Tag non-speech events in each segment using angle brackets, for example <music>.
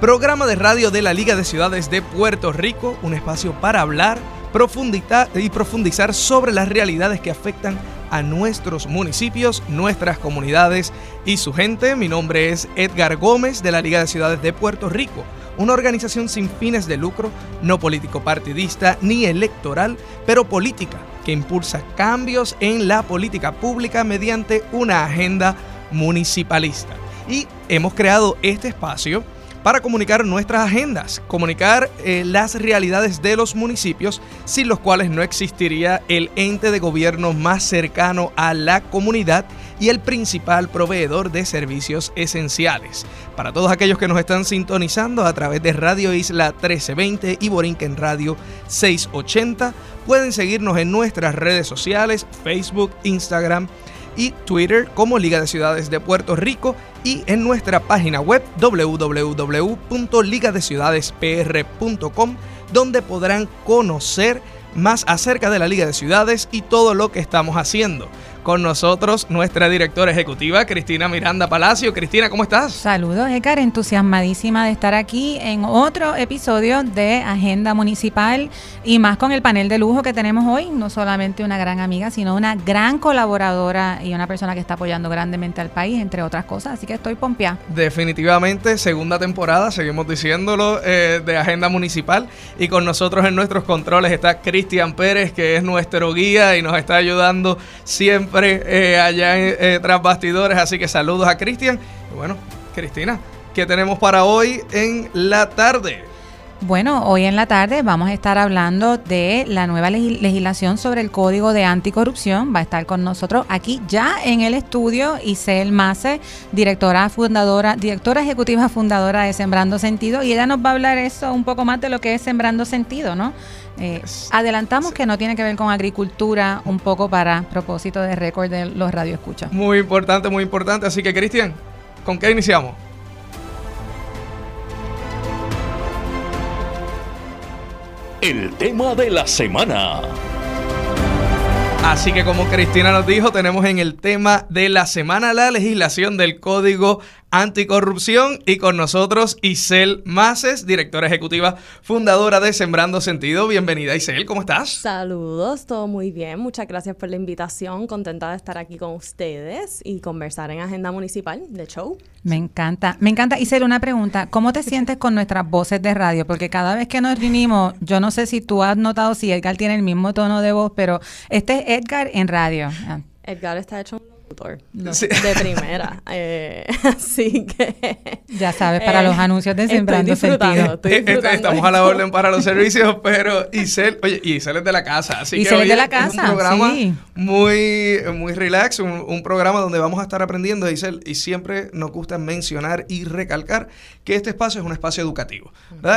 programa de radio de la Liga de Ciudades de Puerto Rico, un espacio para hablar, y profundizar sobre las realidades que afectan a nuestros municipios, nuestras comunidades y su gente. Mi nombre es Edgar Gómez de la Liga de Ciudades de Puerto Rico, una organización sin fines de lucro, no político partidista ni electoral, pero política que impulsa cambios en la política pública mediante una agenda municipalista. Y hemos creado este espacio para comunicar nuestras agendas, comunicar eh, las realidades de los municipios sin los cuales no existiría el ente de gobierno más cercano a la comunidad y el principal proveedor de servicios esenciales. Para todos aquellos que nos están sintonizando a través de Radio Isla 1320 y Borinquen Radio 680, pueden seguirnos en nuestras redes sociales, Facebook, Instagram, y Twitter como Liga de Ciudades de Puerto Rico y en nuestra página web www.ligadeciudadespr.com donde podrán conocer más acerca de la Liga de Ciudades y todo lo que estamos haciendo con nosotros nuestra directora ejecutiva, Cristina Miranda Palacio. Cristina, ¿cómo estás? Saludos, Ecar, entusiasmadísima de estar aquí en otro episodio de Agenda Municipal y más con el panel de lujo que tenemos hoy. No solamente una gran amiga, sino una gran colaboradora y una persona que está apoyando grandemente al país, entre otras cosas. Así que estoy pompeada. Definitivamente, segunda temporada, seguimos diciéndolo, eh, de Agenda Municipal. Y con nosotros en nuestros controles está Cristian Pérez, que es nuestro guía y nos está ayudando siempre eh, allá eh, tras bastidores. Así que saludos a Cristian. bueno, Cristina, ¿qué tenemos para hoy en la tarde? Bueno, hoy en la tarde vamos a estar hablando de la nueva legislación sobre el Código de Anticorrupción. Va a estar con nosotros aquí ya en el estudio Isel Mase, directora fundadora, directora ejecutiva fundadora de Sembrando Sentido, y ella nos va a hablar eso un poco más de lo que es Sembrando Sentido, ¿no? Eh, adelantamos que no tiene que ver con agricultura, un poco para propósito de récord de los radioescuchas. Muy importante, muy importante. Así que, Cristian, ¿con qué iniciamos? El tema de la semana. Así que como Cristina nos dijo, tenemos en el tema de la semana la legislación del Código Anticorrupción y con nosotros Isel Maces, directora ejecutiva, fundadora de Sembrando Sentido. Bienvenida Isel, ¿cómo estás? Saludos, todo muy bien. Muchas gracias por la invitación. Contenta de estar aquí con ustedes y conversar en Agenda Municipal de Show. Me encanta, me encanta. Isel, una pregunta. ¿Cómo te sientes con nuestras voces de radio? Porque cada vez que nos reunimos, yo no sé si tú has notado si Edgar tiene el mismo tono de voz, pero este es Edgar en radio. Edgar está hecho de primera. Eh, <laughs> así que. Ya sabes, para los eh, anuncios de Sembrando Sentido. Eh, estamos a la orden para los servicios, pero Isel, oye, Isel es de la casa. Así que es de la casa. un programa muy, muy relax, un, programa donde vamos a estar aprendiendo, Isel, y siempre nos gusta mencionar y recalcar que este espacio es un espacio educativo.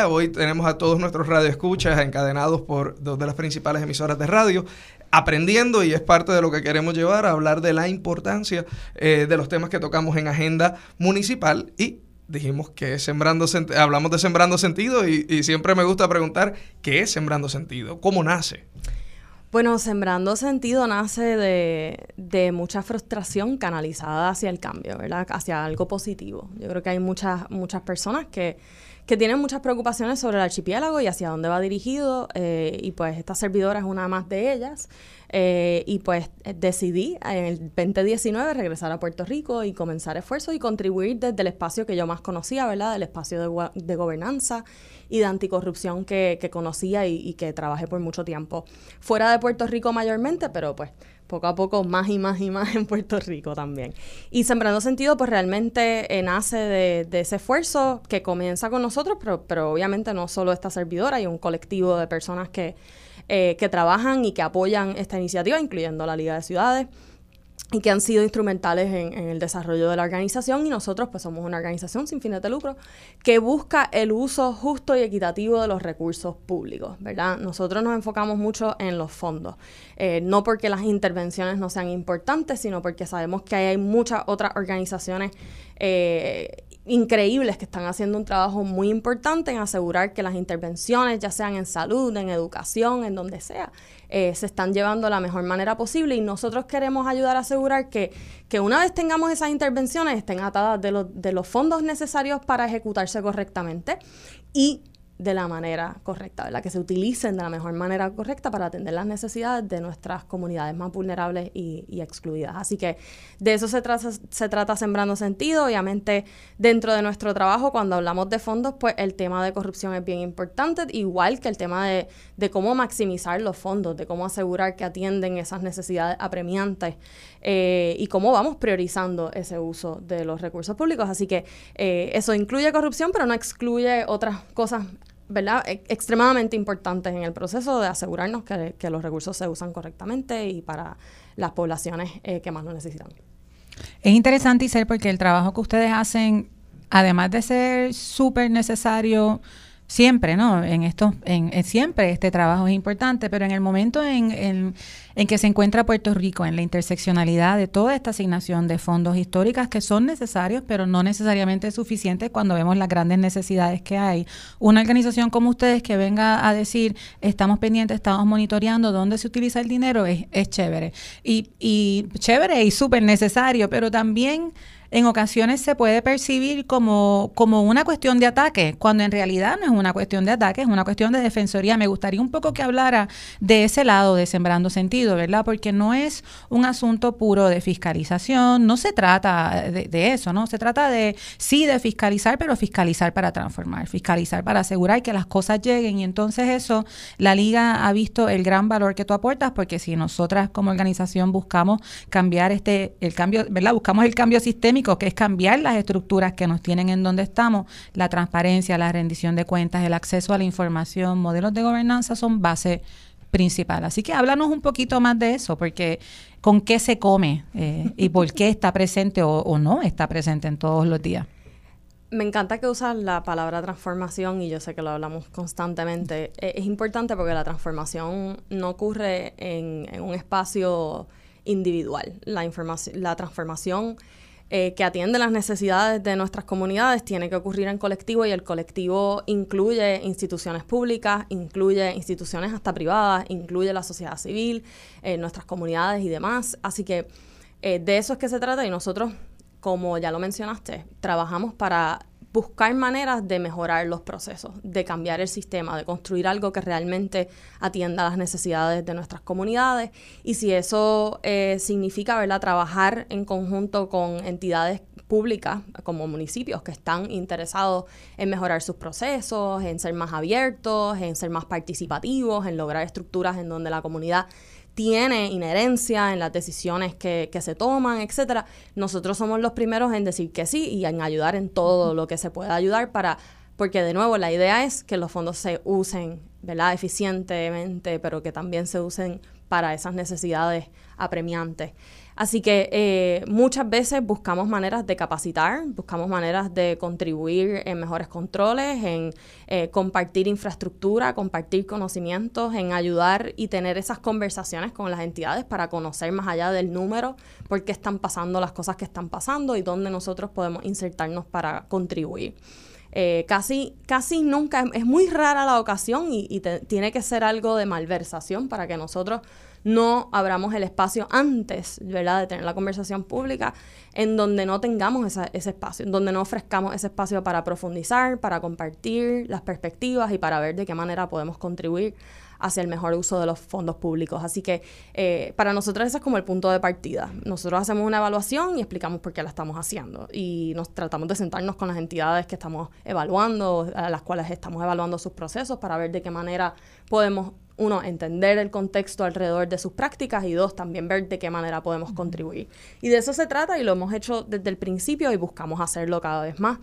Hoy tenemos a todos nuestros radioescuchas encadenados por dos de las principales emisoras de radio aprendiendo y es parte de lo que queremos llevar a hablar de la importancia eh, de los temas que tocamos en agenda municipal y dijimos que sembrando hablamos de sembrando sentido y, siempre me gusta preguntar qué es sembrando sentido, cómo nace. Bueno, sembrando sentido nace de, de, mucha frustración canalizada hacia el cambio, ¿verdad? Hacia algo positivo. Yo creo que hay muchas, muchas personas que que tienen muchas preocupaciones sobre el archipiélago y hacia dónde va dirigido, eh, y pues esta servidora es una más de ellas. Eh, y pues decidí en el 2019 regresar a Puerto Rico y comenzar esfuerzos y contribuir desde el espacio que yo más conocía, ¿verdad? El espacio de, de gobernanza y de anticorrupción que, que conocía y, y, que trabajé por mucho tiempo. Fuera de Puerto Rico mayormente, pero pues poco a poco más y más y más <laughs> en Puerto Rico también. Y Sembrando Sentido, pues realmente eh, nace de, ese esfuerzo que comienza con nosotros, pero, pero obviamente no solo esta servidora, hay un colectivo de personas que, eh, que trabajan y que apoyan esta iniciativa, incluyendo la Liga de Ciudades. Y que han sido instrumentales en, el desarrollo de la organización y nosotros pues somos una organización sin fines de lucro que busca el uso justo y equitativo de los recursos públicos, ¿verdad? Nosotros nos enfocamos mucho en los fondos, eh, no porque las intervenciones no sean importantes, sino porque sabemos que hay muchas otras organizaciones eh, increíbles que están haciendo un trabajo muy importante en asegurar que las intervenciones, ya sean en salud, en educación, en donde sea, eh, se están llevando de la mejor manera posible. Y nosotros queremos ayudar a asegurar que, que una vez tengamos esas intervenciones estén atadas de, de los fondos necesarios para ejecutarse correctamente. Y de la manera correcta, ¿verdad? Que se utilicen de la mejor manera correcta para atender las necesidades de nuestras comunidades más vulnerables y, excluidas. Así que de eso se trata, se trata Sembrando Sentido. Obviamente, dentro de nuestro trabajo, cuando hablamos de fondos, pues el tema de corrupción es bien importante, igual que el tema de, cómo maximizar los fondos, de cómo asegurar que atienden esas necesidades apremiantes eh, y cómo vamos priorizando ese uso de los recursos públicos. Así que eh, eso incluye corrupción, pero no excluye otras cosas ¿verdad? E, extremadamente importantes en el proceso de asegurarnos que, los recursos se usan correctamente y para las poblaciones eh, que más lo necesitan. Es interesante, Isel, porque el trabajo que ustedes hacen, además de ser súper necesario, siempre, ¿no? En esto, en, siempre este trabajo es importante, pero en el momento en, en, que se encuentra Puerto Rico, en la interseccionalidad de toda esta asignación de fondos históricas que son necesarios, pero no necesariamente suficientes cuando vemos las grandes necesidades que hay. Una organización como ustedes que venga a decir, estamos pendientes, estamos monitoreando dónde se utiliza el dinero, es, es chévere. Y, y chévere y súper necesario, pero también en ocasiones se puede percibir como, como una cuestión de ataque, cuando en realidad no es una cuestión de ataque, es una cuestión de defensoría. Me gustaría un poco que hablara de ese lado de Sembrando Sentido, ¿verdad? Porque no es un asunto puro de fiscalización, no se trata de, eso, ¿no? Se trata de, sí, de fiscalizar, pero fiscalizar para transformar, fiscalizar para asegurar que las cosas lleguen y entonces eso, la liga ha visto el gran valor que tú aportas, porque si nosotras como organización buscamos cambiar este, el cambio, ¿verdad? Buscamos el cambio sistémico, que es cambiar las estructuras que nos tienen en donde estamos, la transparencia, la rendición de cuentas, el acceso a la información, modelos de gobernanza son base principal. Así que háblanos un poquito más de eso, porque con qué se come eh, y por qué está presente o, no está presente en todos los días. Me encanta que usas la palabra transformación y yo sé que lo hablamos constantemente. Eh, es importante porque la transformación no ocurre en, un espacio individual. La, la transformación eh, que atiende las necesidades de nuestras comunidades tiene que ocurrir en colectivo y el colectivo incluye instituciones públicas, incluye instituciones hasta privadas, incluye la sociedad civil, eh, nuestras comunidades y demás. Así que eh, de eso es que se trata y nosotros, como ya lo mencionaste, trabajamos para buscar maneras de mejorar los procesos, de cambiar el sistema, de construir algo que realmente atienda las necesidades de nuestras comunidades. Y si eso eh, significa trabajar en conjunto con entidades públicas como municipios que están interesados en mejorar sus procesos, en ser más abiertos, en ser más participativos, en lograr estructuras en donde la comunidad tiene inherencia en las decisiones que, se toman, etcétera, nosotros somos los primeros en decir que sí y en ayudar en todo lo que se pueda ayudar para, porque de nuevo la idea es que los fondos se usen, ¿verdad? eficientemente, pero que también se usen para esas necesidades apremiantes. Así que eh, muchas veces buscamos maneras de capacitar, buscamos maneras de contribuir en mejores controles, en eh, compartir infraestructura, compartir conocimientos, en ayudar y tener esas conversaciones con las entidades para conocer más allá del número por qué están pasando las cosas que están pasando y dónde nosotros podemos insertarnos para contribuir. Eh, casi, casi nunca, es, muy rara la ocasión y, tiene que ser algo de malversación para que nosotros no abramos el espacio antes, ¿verdad?, de tener la conversación pública, en donde no tengamos ese espacio, en donde no ofrezcamos ese espacio para profundizar, para compartir las perspectivas y para ver de qué manera podemos contribuir hacia el mejor uso de los fondos públicos. Así que eh, para nosotros ese es como el punto de partida. Nosotros hacemos una evaluación y explicamos por qué la estamos haciendo. Y nos tratamos de sentarnos con las entidades que estamos evaluando, a las cuales estamos evaluando sus procesos para ver de qué manera podemos uno, entender el contexto alrededor de sus prácticas y dos, también ver de qué manera podemos contribuir. Y de eso se trata y lo hemos hecho desde el principio y buscamos hacerlo cada vez más.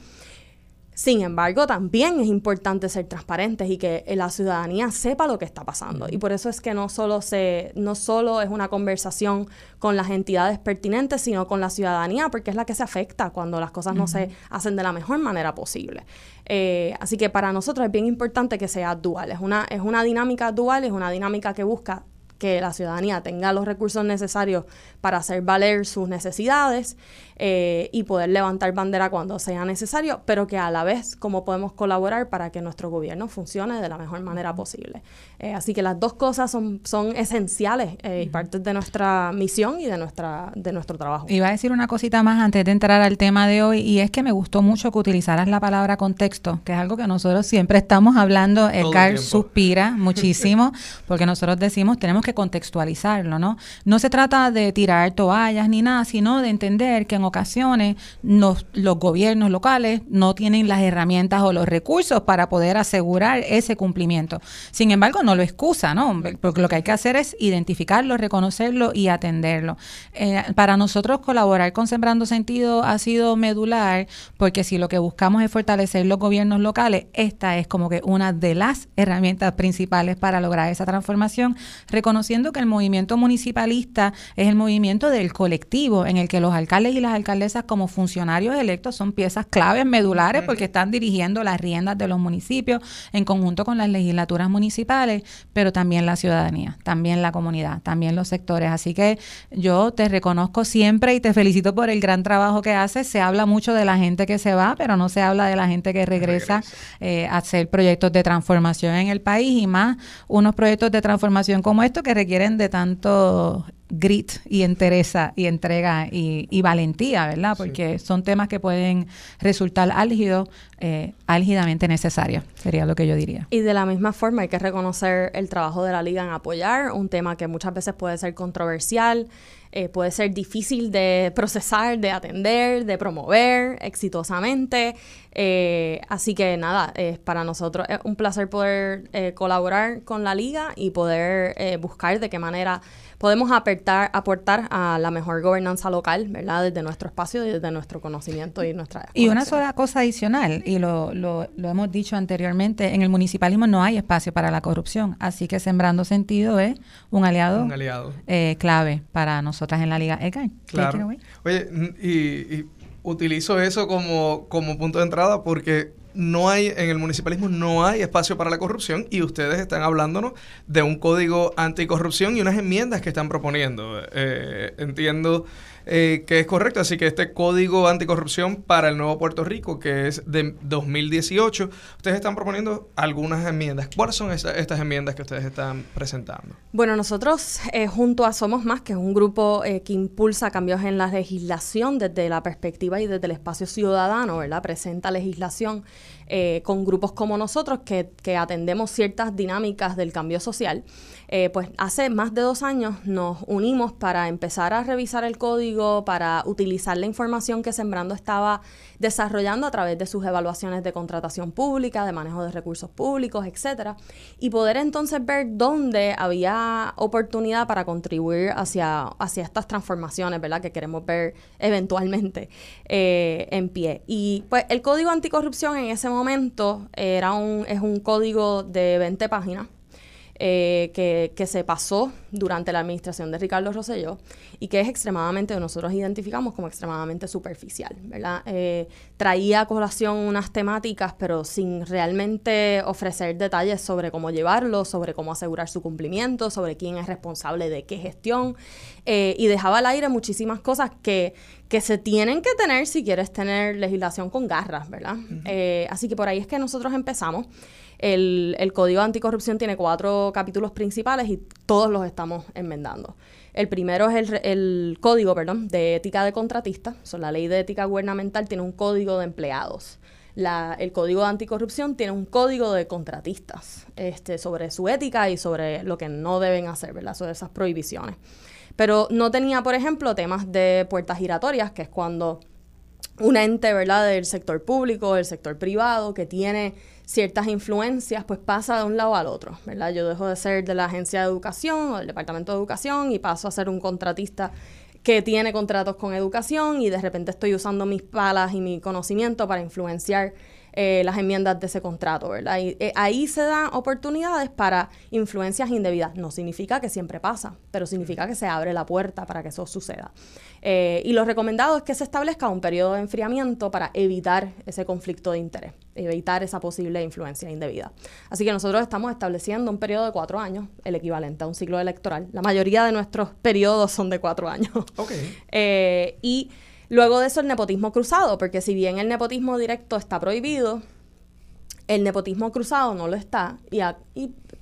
Sin embargo, también es importante ser transparentes y que la ciudadanía sepa lo que está pasando. Y por eso es que no solo, se, no solo es una conversación con las entidades pertinentes, sino con la ciudadanía, porque es la que se afecta cuando las cosas no se hacen de la mejor manera posible. Eh, así que para nosotros es bien importante que sea dual. Es una, es una dinámica dual, es una dinámica que busca que la ciudadanía tenga los recursos necesarios para hacer valer sus necesidades eh, y poder levantar bandera cuando sea necesario, pero que a la vez cómo podemos colaborar para que nuestro gobierno funcione de la mejor manera posible. Eh, así que las dos cosas son, son esenciales eh, y parte de nuestra misión y de, nuestra, de nuestro trabajo. Iba a decir una cosita más antes de entrar al tema de hoy y es que me gustó mucho que utilizaras la palabra contexto, que es algo que nosotros siempre estamos hablando. El CAR suspira <laughs> muchísimo porque nosotros decimos tenemos que contextualizarlo, ¿no? No se trata de tirar toallas ni nada, sino de entender que en ocasiones los gobiernos locales no tienen las herramientas o los recursos para poder asegurar ese cumplimiento. Sin embargo, no lo excusa, ¿no? Porque lo que hay que hacer es identificarlo, reconocerlo y atenderlo. Eh, para nosotros colaborar con Sembrando Sentido ha sido medular porque si lo que buscamos es fortalecer los gobiernos locales, esta es como que una de las herramientas principales para lograr esa transformación, reconociendo que el movimiento municipalista es el movimiento del colectivo en el que los alcaldes y las alcaldesas como funcionarios electos son piezas claves, medulares, porque están dirigiendo las riendas de los municipios en conjunto con las legislaturas municipales, pero también la ciudadanía, también la comunidad, también los sectores. Así que yo te reconozco siempre y te felicito por el gran trabajo que haces. Se habla mucho de la gente que se va, pero no se habla de la gente que regresa eh, a hacer proyectos de transformación en el país y más unos proyectos de transformación como estos que requieren de tanto grit y entereza y entrega y, valentía, ¿verdad? Porque son temas que pueden resultar álgidos, eh, álgidamente necesarios, sería lo que yo diría. Y de la misma forma hay que reconocer el trabajo de la liga en apoyar un tema que muchas veces puede ser controversial, eh, puede ser difícil de procesar, de atender, de promover exitosamente. Eh, así que nada, es para nosotros es un placer poder eh, colaborar con la liga y poder buscar de qué manera podemos aportar, aportar a la mejor gobernanza local, ¿verdad? Desde nuestro espacio y desde nuestro conocimiento y nuestra... Y una sola cosa adicional, y lo, lo, lo, hemos dicho anteriormente, en el municipalismo no hay espacio para la corrupción, así que Sembrando Sentido es un aliado, un aliado. Eh, clave para nosotras en la Liga. Edgar, claro. Oye, y, y utilizo eso como, como punto de entrada porque no hay, en el municipalismo no hay espacio para la corrupción y ustedes están hablándonos de un código anticorrupción y unas enmiendas que están proponiendo. Eh, entiendo eh, que es correcto. Así que este código anticorrupción para el nuevo Puerto Rico, que es de 2018, ustedes están proponiendo algunas enmiendas. ¿Cuáles son estas enmiendas que ustedes están presentando? Bueno, nosotros eh, junto a Somos Más, que es un grupo eh, que impulsa cambios en la legislación desde la perspectiva y desde el espacio ciudadano, ¿verdad? Presenta legislación con grupos como nosotros que, que atendemos ciertas dinámicas del cambio social. Eh, pues hace más de dos años nos unimos para empezar a revisar el código, para utilizar la información que Sembrando estaba desarrollando a través de sus evaluaciones de contratación pública, de manejo de recursos públicos, etcétera, y poder entonces ver dónde había oportunidad para contribuir hacia, hacia estas transformaciones, ¿verdad? Que queremos ver eventualmente eh, en pie. Y pues el código anticorrupción en ese momento era un, es un código de 20 páginas eh, que, que, se pasó durante la administración de Ricardo Rosselló y que es extremadamente, nosotros identificamos como extremadamente superficial, ¿verdad? Eh, traía a colación unas temáticas, pero sin realmente ofrecer detalles sobre cómo llevarlo, sobre cómo asegurar su cumplimiento, sobre quién es responsable de qué gestión, eh, y dejaba al aire muchísimas cosas que, que se tienen que tener si quieres tener legislación con garras, ¿verdad? así que por ahí es que nosotros empezamos. El, el Código Anticorrupción tiene cuatro capítulos principales y todos los estamos enmendando. El primero es el, código, perdón, de ética de contratistas. la ley de ética gubernamental tiene un código de empleados. El código de anticorrupción tiene un código de contratistas este, sobre su ética y sobre lo que no deben hacer, ¿verdad? Sobre esas prohibiciones. Pero no tenía, por ejemplo, temas de puertas giratorias, que es cuando un ente, ¿verdad?, del sector público, del sector privado, que tiene ciertas influencias, pues pasa de un lado al otro, ¿verdad? Yo dejo de ser de la agencia de educación o del departamento de educación y paso a ser un contratista que tiene contratos con educación y de repente estoy usando mis palas y mi conocimiento para influenciar eh, las enmiendas de ese contrato, ¿verdad? Y eh, ahí se dan oportunidades para influencias indebidas. No significa que siempre pasa, pero significa que se abre la puerta para que eso suceda. Eh, y lo recomendado es que se establezca un periodo de enfriamiento para evitar ese conflicto de interés, evitar esa posible influencia indebida. Así que nosotros estamos estableciendo un periodo de cuatro años, el equivalente a un ciclo electoral. La mayoría de nuestros periodos son de cuatro años. <laughs> y Luego de eso el nepotismo cruzado, porque si bien el nepotismo directo está prohibido, el nepotismo cruzado no lo está. Y,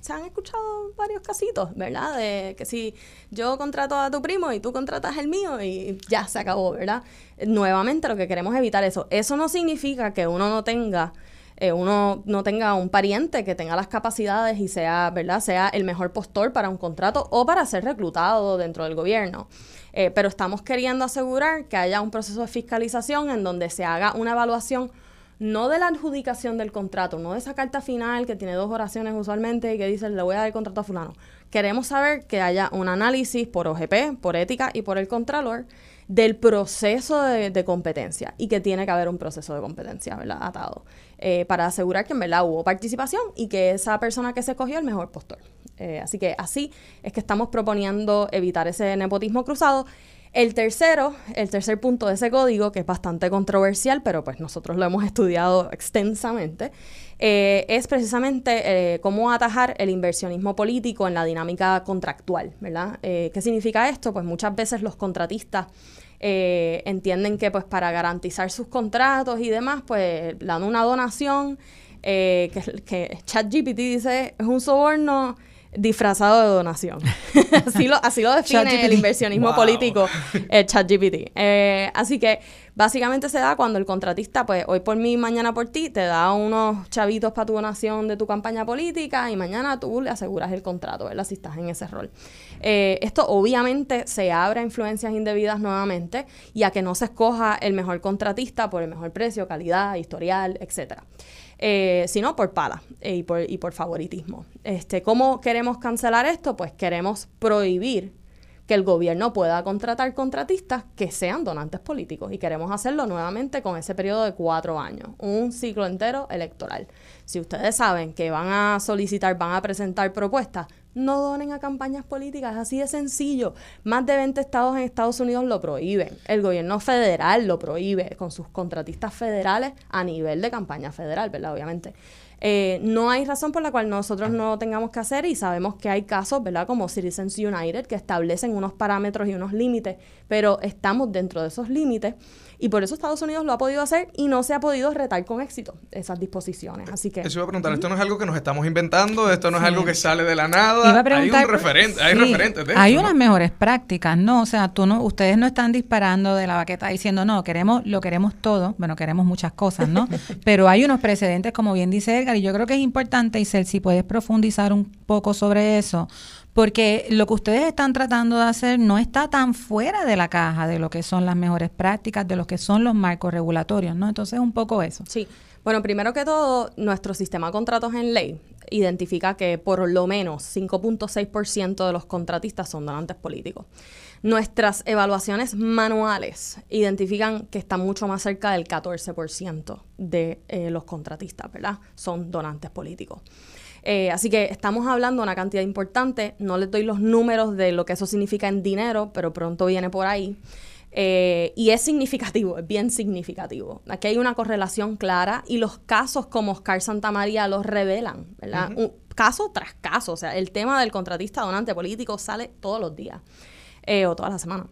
se han escuchado varios casitos, ¿verdad? De que si yo contrato a tu primo y tú contratas el mío y ya se acabó, ¿verdad? Nuevamente lo que queremos evitar eso. Eso no significa que uno no tenga... Eh, uno no tenga un pariente que tenga las capacidades y sea, ¿verdad? Sea el mejor postor para un contrato o para ser reclutado dentro del gobierno. Eh, pero estamos queriendo asegurar que haya un proceso de fiscalización en donde se haga una evaluación no de la adjudicación del contrato, no de esa carta final que tiene dos oraciones usualmente y que dice le voy a dar el contrato a fulano. Queremos saber que haya un análisis por OGP, por ética y por el contralor del proceso de, competencia y que tiene que haber un proceso de competencia, ¿verdad? Atado, eh, para asegurar que en verdad hubo participación y que esa persona que se cogió el mejor postor. Eh, así que así es que estamos proponiendo evitar ese nepotismo cruzado. El tercero, el tercer punto de ese código, que es bastante controversial, pero pues nosotros lo hemos estudiado extensamente, eh, es precisamente cómo atajar el inversionismo político en la dinámica contractual, ¿verdad? ¿Qué significa esto? Pues muchas veces los contratistas eh, entienden que pues para garantizar sus contratos y demás, pues dan una donación eh, que, que ChatGPT dice es un soborno disfrazado de donación. <laughs> así, lo, así lo define el inversionismo político, el ChatGPT. Eh, así que básicamente se da cuando el contratista, pues hoy por mí, mañana por ti, te da unos chavitos para tu donación de tu campaña política y mañana tú le aseguras el contrato, ¿verdad? Si estás en ese rol. Eh, esto obviamente se abre a influencias indebidas nuevamente y a que no se escoja el mejor contratista por el mejor precio, calidad, historial, etcétera eh, sino por pala eh, y, por, y por favoritismo. Este, ¿Cómo queremos cancelar esto? Pues queremos prohibir que el gobierno pueda contratar contratistas que sean donantes políticos y queremos hacerlo nuevamente con ese periodo de cuatro años, un ciclo entero electoral. Si ustedes saben que van a solicitar, van a presentar propuestas, no donen a campañas políticas, así de sencillo. Más de 20 estados en Estados Unidos lo prohíben. El gobierno federal lo prohíbe con sus contratistas federales a nivel de campaña federal, ¿verdad? Obviamente. Eh, no hay razón por la cual nosotros no tengamos que hacer y sabemos que hay casos, ¿verdad? Como Citizens United, que establecen unos parámetros y unos límites, pero estamos dentro de esos límites y por eso Estados Unidos lo ha podido hacer y no se ha podido retar con éxito esas disposiciones. Así que. Eso iba a preguntar, esto no es algo que nos estamos inventando, esto no es algo que sale de la nada. hay un referente, hay referentes de Hay unas mejores prácticas, ¿no? O sea, tú no, ustedes no están disparando de la baqueta diciendo, no, queremos, lo queremos todo, bueno, queremos muchas cosas, ¿no? <laughs> Pero hay unos precedentes, como bien dice Edgar, y yo creo que es importante, Isel, si puedes profundizar un poco sobre eso, porque lo que ustedes están tratando de hacer no está tan fuera de la caja de lo que son las mejores prácticas, de lo que son los marcos regulatorios, ¿no? Entonces, un poco eso. Sí. Bueno, primero que todo, nuestro sistema de contratos en ley identifica que por lo menos 5.6% de los contratistas son donantes políticos. Nuestras evaluaciones manuales identifican que está mucho más cerca del 14% de eh, los contratistas, ¿verdad? Son donantes políticos. Eh, así que estamos hablando de una cantidad importante. No les doy los números de lo que eso significa en dinero, pero pronto viene por ahí. Eh, y es significativo, es bien significativo. Aquí hay una correlación clara y los casos como Oscar María los revelan, ¿verdad? Un, caso tras caso. O sea, el tema del contratista donante político sale todos los días eh, o todas las semanas.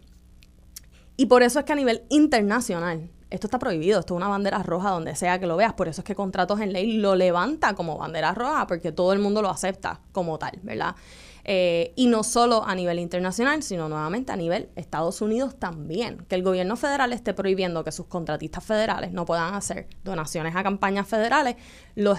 Y por eso es que a nivel internacional esto está prohibido, esto es una bandera roja donde sea que lo veas, por eso es que contratos en ley lo levanta como bandera roja, porque todo el mundo lo acepta como tal, ¿verdad? Eh, y no solo a nivel internacional, sino nuevamente a nivel Estados Unidos también. Que el gobierno federal esté prohibiendo que sus contratistas federales no puedan hacer donaciones a campañas federales. Los,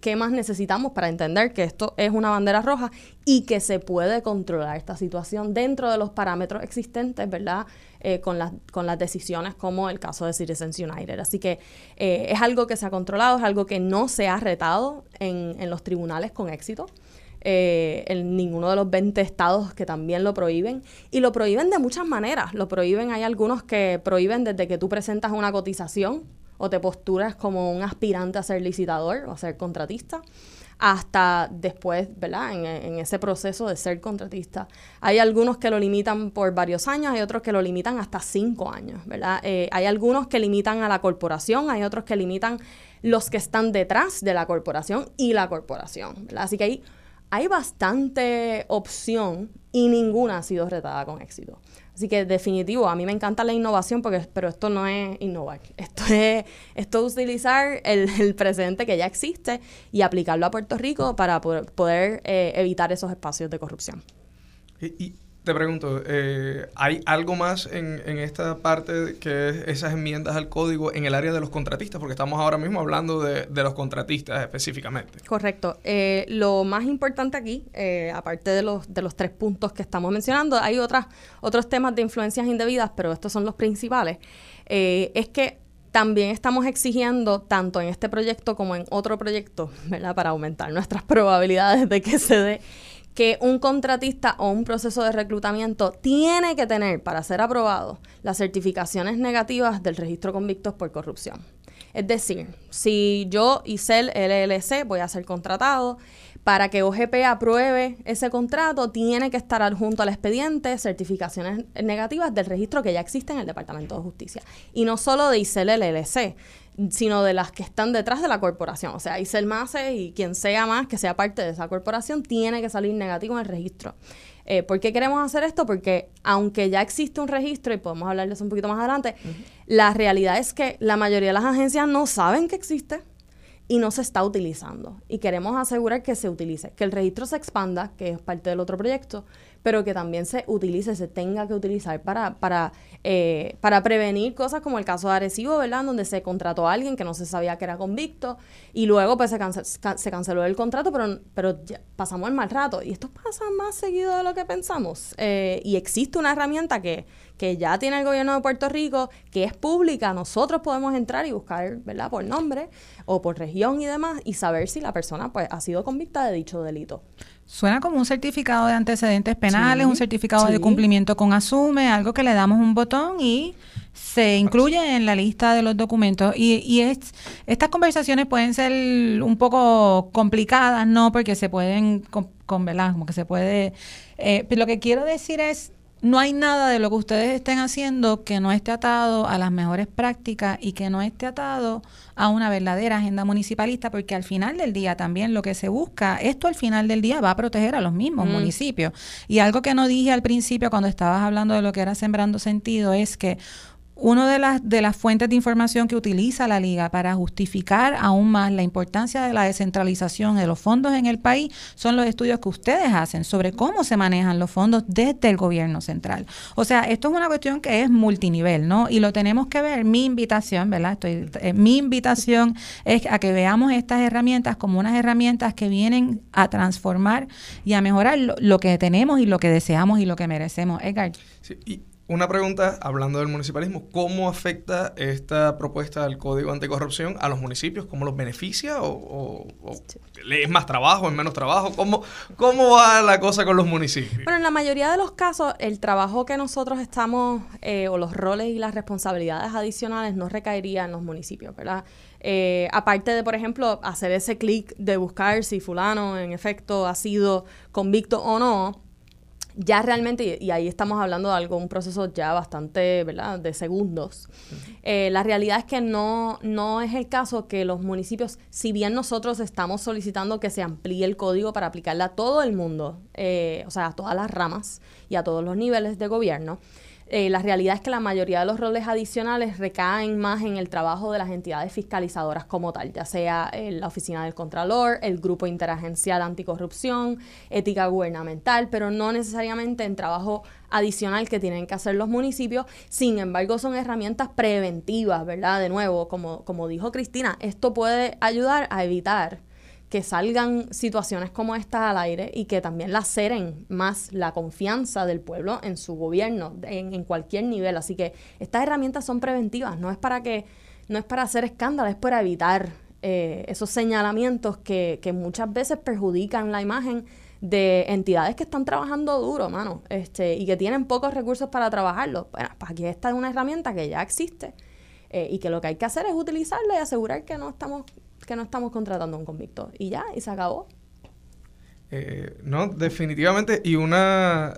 ¿Qué más necesitamos para entender que esto es una bandera roja y que se puede controlar esta situación dentro de los parámetros existentes, ¿verdad? Eh, con, las, con las decisiones como el caso de Citizens United. Así que eh, es algo que se ha controlado, es algo que no se ha retado en, en los tribunales con éxito eh, en ninguno de los 20 estados que también lo prohíben. Y lo prohíben de muchas maneras. Lo prohíben, hay algunos que prohíben desde que tú presentas una cotización o te posturas como un aspirante a ser licitador o a ser contratista hasta después, ¿verdad? En, ese proceso de ser contratista. Hay algunos que lo limitan por varios años, hay otros que lo limitan hasta cinco años, ¿verdad? Eh, hay algunos que limitan a la corporación, hay otros que limitan los que están detrás de la corporación y la corporación, ¿verdad? Así que hay, hay bastante opción y ninguna ha sido retada con éxito. Así que definitivo, a mí me encanta la innovación, porque, pero esto no es innovar. Esto es, esto utilizar el, presente que ya existe y aplicarlo a Puerto Rico para poder, eh, evitar esos espacios de corrupción. y, te pregunto, eh, ¿hay algo más en, en, esta parte que es esas enmiendas al código en el área de los contratistas? Porque estamos ahora mismo hablando de, de los contratistas específicamente. Correcto. Eh, lo más importante aquí, eh, aparte de los, de los tres puntos que estamos mencionando, hay otras, otros temas de influencias indebidas, pero estos son los principales, es que también estamos exigiendo, tanto en este proyecto como en otro proyecto, ¿verdad? para aumentar nuestras <laughs> probabilidades de que se dé que un contratista o un proceso de reclutamiento tiene que tener para ser aprobado las certificaciones negativas del registro convictos por corrupción. Es decir, si yo, Isel LLC, voy a ser contratado, para que OGP apruebe ese contrato, tiene que estar adjunto al expediente certificaciones negativas del registro que ya existe en el Departamento de Justicia. Y no solo de ICEL LLC, sino de las que están detrás de la corporación. O sea, Mase y quien sea más que sea parte de esa corporación tiene que salir negativo en el registro. Eh, ¿Por qué queremos hacer esto? Porque aunque ya existe un registro, y podemos hablar de eso un poquito más adelante, la realidad es que la mayoría de las agencias no saben que existe y no se está utilizando. Y queremos asegurar que se utilice, que el registro se expanda, que es parte del otro proyecto, pero que también se utilice, se tenga que utilizar para, para, eh, para prevenir cosas como el caso de Arecibo, ¿verdad? Donde se contrató a alguien que no se sabía que era convicto y luego pues se, se canceló el contrato, pero, pero pasamos el mal rato. Y esto pasa más seguido de lo que pensamos. Eh, y existe una herramienta que, que ya tiene el gobierno de Puerto Rico, que es pública, nosotros podemos entrar y buscar, ¿verdad? Por nombre o por región y demás y saber si la persona pues ha sido convicta de dicho delito. Suena como un certificado de antecedentes penales, un certificado de cumplimiento con Asume, algo que le damos un botón y se incluye en la lista de los documentos. Y, y es, estas conversaciones pueden ser un poco complicadas, ¿no? Porque se pueden, con, con Como que se puede... Eh, pero lo que quiero decir es, no hay nada de lo que ustedes estén haciendo que no esté atado a las mejores prácticas y que no esté atado a una verdadera agenda municipalista, porque al final del día también lo que se busca, esto al final del día va a proteger a los mismos mm. municipios. Y algo que no dije al principio cuando estabas hablando de lo que era sembrando sentido es que una de las, de las fuentes de información que utiliza la Liga para justificar aún más la importancia de la descentralización de los fondos en el país son los estudios que ustedes hacen sobre cómo se manejan los fondos desde el gobierno central. O sea, esto es una cuestión que es multinivel, ¿no? Y lo tenemos que ver. Mi invitación, ¿verdad? Estoy, eh, mi invitación es a que veamos estas herramientas como unas herramientas que vienen a transformar y a mejorar lo, que tenemos y lo que deseamos y lo que merecemos. Edgar. Sí, una pregunta, hablando del municipalismo, ¿cómo afecta esta propuesta del Código Anticorrupción a los municipios? ¿Cómo los beneficia? ¿O, es más trabajo, es menos trabajo? ¿Cómo, ¿Cómo va la cosa con los municipios? Bueno, en la mayoría de los casos, el trabajo que nosotros estamos, eh, o los roles y las responsabilidades adicionales, no recaería en los municipios, ¿verdad? Eh, aparte de, por ejemplo, hacer ese clic de buscar si fulano en efecto ha sido convicto o no, ya realmente, y ahí estamos hablando de algo, un proceso ya bastante, ¿verdad?, de segundos. Eh, la realidad es que no, no es el caso que los municipios, si bien nosotros estamos solicitando que se amplíe el código para aplicarle a todo el mundo, eh, o sea, a todas las ramas y a todos los niveles de gobierno, eh, la realidad es que la mayoría de los roles adicionales recaen más en el trabajo de las entidades fiscalizadoras como tal, ya sea eh, la Oficina del Contralor, el Grupo Interagencial Anticorrupción, Ética Gubernamental, pero no necesariamente en trabajo adicional que tienen que hacer los municipios. Sin embargo, son herramientas preventivas, ¿verdad? De nuevo, como, como dijo Cristina, esto puede ayudar a evitar que salgan situaciones como esta al aire y que también laceren más la confianza del pueblo en su gobierno, en, cualquier nivel. Así que estas herramientas son preventivas, no es para que, no es para hacer escándalo, es para evitar eh, esos señalamientos que, que muchas veces perjudican la imagen de entidades que están trabajando duro, mano, este, y que tienen pocos recursos para trabajarlo. Bueno, pues aquí esta es una herramienta que ya existe eh, y que lo que hay que hacer es utilizarla y asegurar que no estamos que no estamos contratando a un convicto. Y ya, y se acabó. Eh, no, definitivamente. Y una,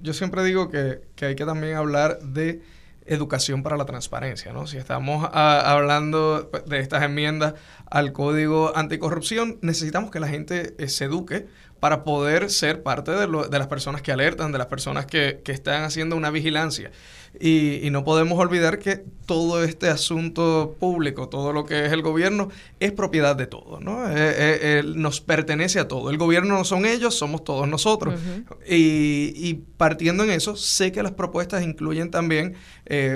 yo siempre digo que, que hay que también hablar de educación para la transparencia, ¿no? Si estamos ah, hablando de estas enmiendas al código anticorrupción, necesitamos que la gente eh, se eduque para poder ser parte de, de, las personas que alertan, de las personas que, que están haciendo una vigilancia. Y, no podemos olvidar que todo este asunto público, todo lo que es el gobierno, es propiedad de todos, ¿no? Eh, eh, eh, nos pertenece a todos. El gobierno no son ellos, somos todos nosotros. y, partiendo en eso, sé que las propuestas incluyen también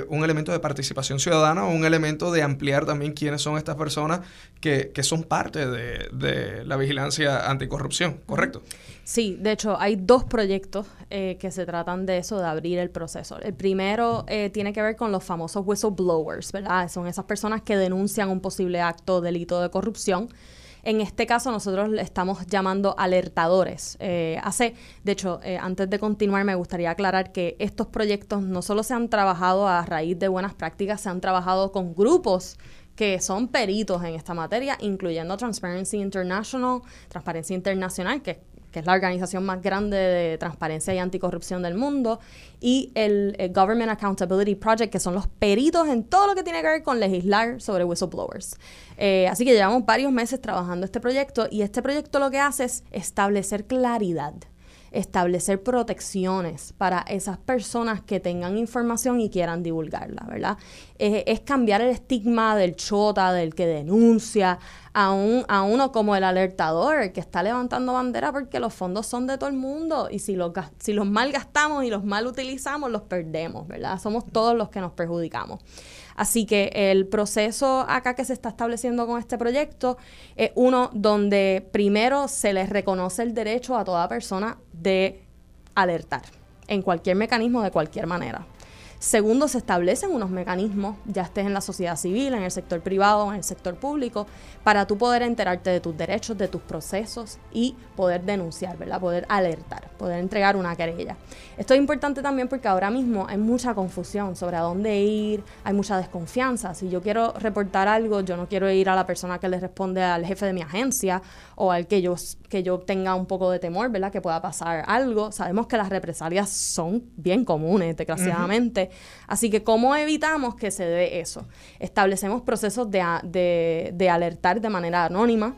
un elemento de participación ciudadana o un elemento de ampliar también quiénes son estas personas que, que son parte de, de la vigilancia anticorrupción, ¿correcto? Sí, de hecho hay dos proyectos eh, que se tratan de eso, de abrir el proceso. El primero eh, tiene que ver con los famosos whistleblowers, ¿verdad? Son esas personas que denuncian un posible acto delito de corrupción. En este caso nosotros le estamos llamando alertadores. Eh, hace, de hecho, antes de continuar me gustaría aclarar que estos proyectos no solo se han trabajado a raíz de buenas prácticas, se han trabajado con grupos que son peritos en esta materia, incluyendo Transparency International, Transparencia Internacional, que es la organización más grande de transparencia y anticorrupción del mundo, y el, Government Accountability Project, que son los peritos en todo lo que tiene que ver con legislar sobre whistleblowers. Eh, así que llevamos varios meses trabajando este proyecto y este proyecto lo que hace es establecer claridad establecer protecciones para esas personas que tengan información y quieran divulgarla, ¿verdad? Es cambiar el estigma del chota, del que denuncia, a, un, a uno como el alertador, que está levantando bandera porque los fondos son de todo el mundo y si los, si los mal gastamos y los mal utilizamos, los perdemos, ¿verdad? Somos todos los que nos perjudicamos. Así que el proceso acá que se está estableciendo con este proyecto es uno donde primero se les reconoce el derecho a toda persona de alertar en cualquier mecanismo de cualquier manera. Segundo, se establecen unos mecanismos, ya estés en la sociedad civil, en el sector privado, en el sector público, para tú poder enterarte de tus derechos, de tus procesos y poder denunciar, ¿verdad? Poder alertar, poder entregar una querella. Esto es importante también porque ahora mismo hay mucha confusión sobre a dónde ir, hay mucha desconfianza. Si yo quiero reportar algo, yo no quiero ir a la persona que le responde al jefe de mi agencia o al que yo, que yo tenga un poco de temor, ¿verdad? Que pueda pasar algo. Sabemos que las represalias son bien comunes, desgraciadamente. Así que, ¿cómo evitamos que se dé eso? Establecemos procesos de, de alertar de manera anónima,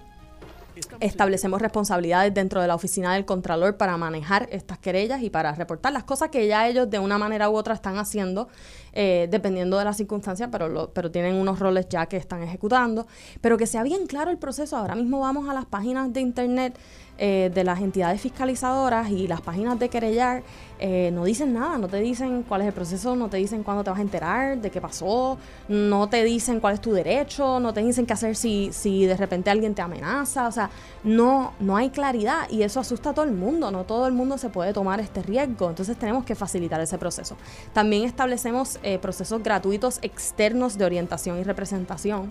establecemos responsabilidades dentro de la oficina del Contralor para manejar estas querellas y para reportar las cosas que ya ellos de una manera u otra están haciendo, eh, dependiendo de las circunstancias, pero, pero tienen unos roles ya que están ejecutando. Pero que sea bien claro el proceso. Ahora mismo vamos a las páginas de Internet eh, de las entidades fiscalizadoras y las páginas de querellar eh, no dicen nada, no te dicen cuál es el proceso, no te dicen cuándo te vas a enterar, de qué pasó, no te dicen cuál es tu derecho, no te dicen qué hacer si, si de repente alguien te amenaza, o sea, no, no hay claridad y eso asusta a todo el mundo, no todo el mundo se puede tomar este riesgo, entonces tenemos que facilitar ese proceso. También establecemos eh, procesos gratuitos externos de orientación y representación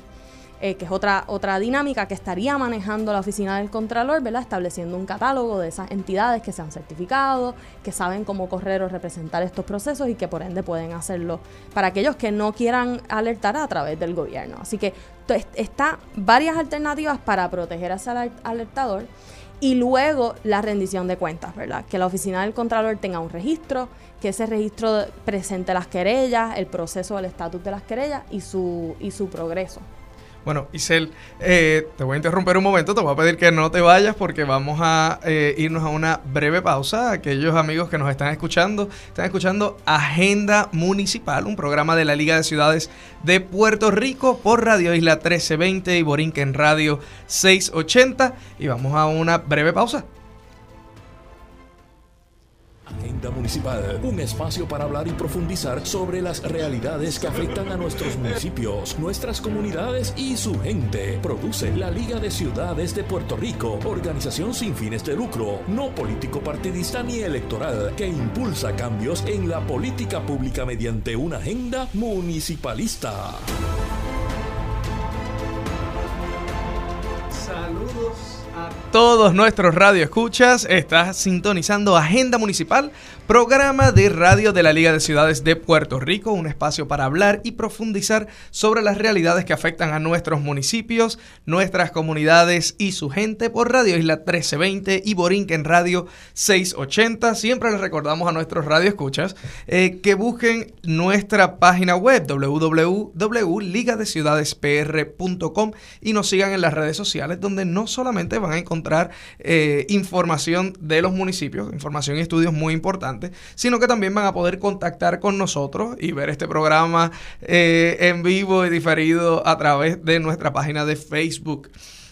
eh, que es otra, otra dinámica que estaría manejando la oficina del Contralor, ¿verdad? Estableciendo un catálogo de esas entidades que se han certificado, que saben cómo correr o representar estos procesos y que por ende pueden hacerlo para aquellos que no quieran alertar a través del gobierno. Así que está varias alternativas para proteger a ese alertador y luego la rendición de cuentas, ¿verdad? Que la oficina del Contralor tenga un registro, que ese registro presente las querellas, el proceso del estatus de las querellas y su, y su progreso. Bueno, Isel, eh, te voy a interrumpir un momento, te voy a pedir que no te vayas porque vamos a eh, irnos a una breve pausa. Aquellos amigos que nos están escuchando, están escuchando Agenda Municipal, un programa de la Liga de Ciudades de Puerto Rico por Radio Isla 1320 y Borinquen Radio 680. Y vamos a una breve pausa. Agenda Municipal, un espacio para hablar y profundizar sobre las realidades que afectan a nuestros municipios, nuestras comunidades y su gente. Produce la Liga de Ciudades de Puerto Rico, organización sin fines de lucro, no político partidista ni electoral, que impulsa cambios en la política pública mediante una agenda municipalista. Saludos todos nuestros radioescuchas. Estás sintonizando Agenda Municipal, programa de radio de la Liga de Ciudades de Puerto Rico, un espacio para hablar y profundizar sobre las realidades que afectan a nuestros municipios, nuestras comunidades y su gente por Radio Isla 1320 y Borinquen Radio 680. Siempre les recordamos a nuestros radioescuchas eh, que busquen nuestra página web www.ligadeciudadespr.com y nos sigan en las redes sociales donde no solamente van a encontrar eh, información de los municipios, información y estudios muy importantes, sino que también van a poder contactar con nosotros y ver este programa eh, en vivo y diferido a través de nuestra página de Facebook.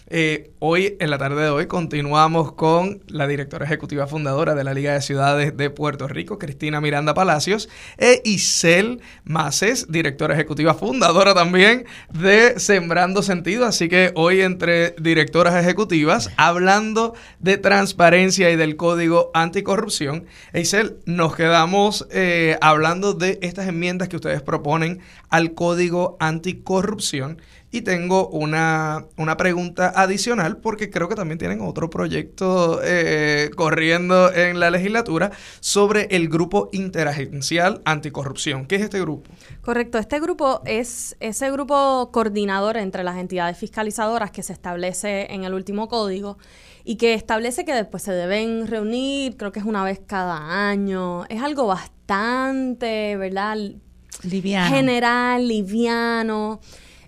Eh, hoy, en la tarde de hoy, continuamos con la directora ejecutiva fundadora de la Liga de Ciudades de Puerto Rico, Cristina Miranda Palacios, e Isel Maces, directora ejecutiva fundadora también de Sembrando Sentido. Así que hoy, entre directoras ejecutivas, hablando de transparencia y del código anticorrupción. E Isel, nos quedamos eh, hablando de estas enmiendas que ustedes proponen al código anticorrupción. Y tengo una, pregunta adicional porque creo que también tienen otro proyecto eh, corriendo en la legislatura sobre el grupo interagencial anticorrupción. ¿Qué es este grupo? Correcto, este grupo es ese grupo coordinador entre las entidades fiscalizadoras que se establece en el último código y que establece que después se deben reunir, creo que es una vez cada año. Es algo bastante, ¿verdad? Liviano. General, liviano.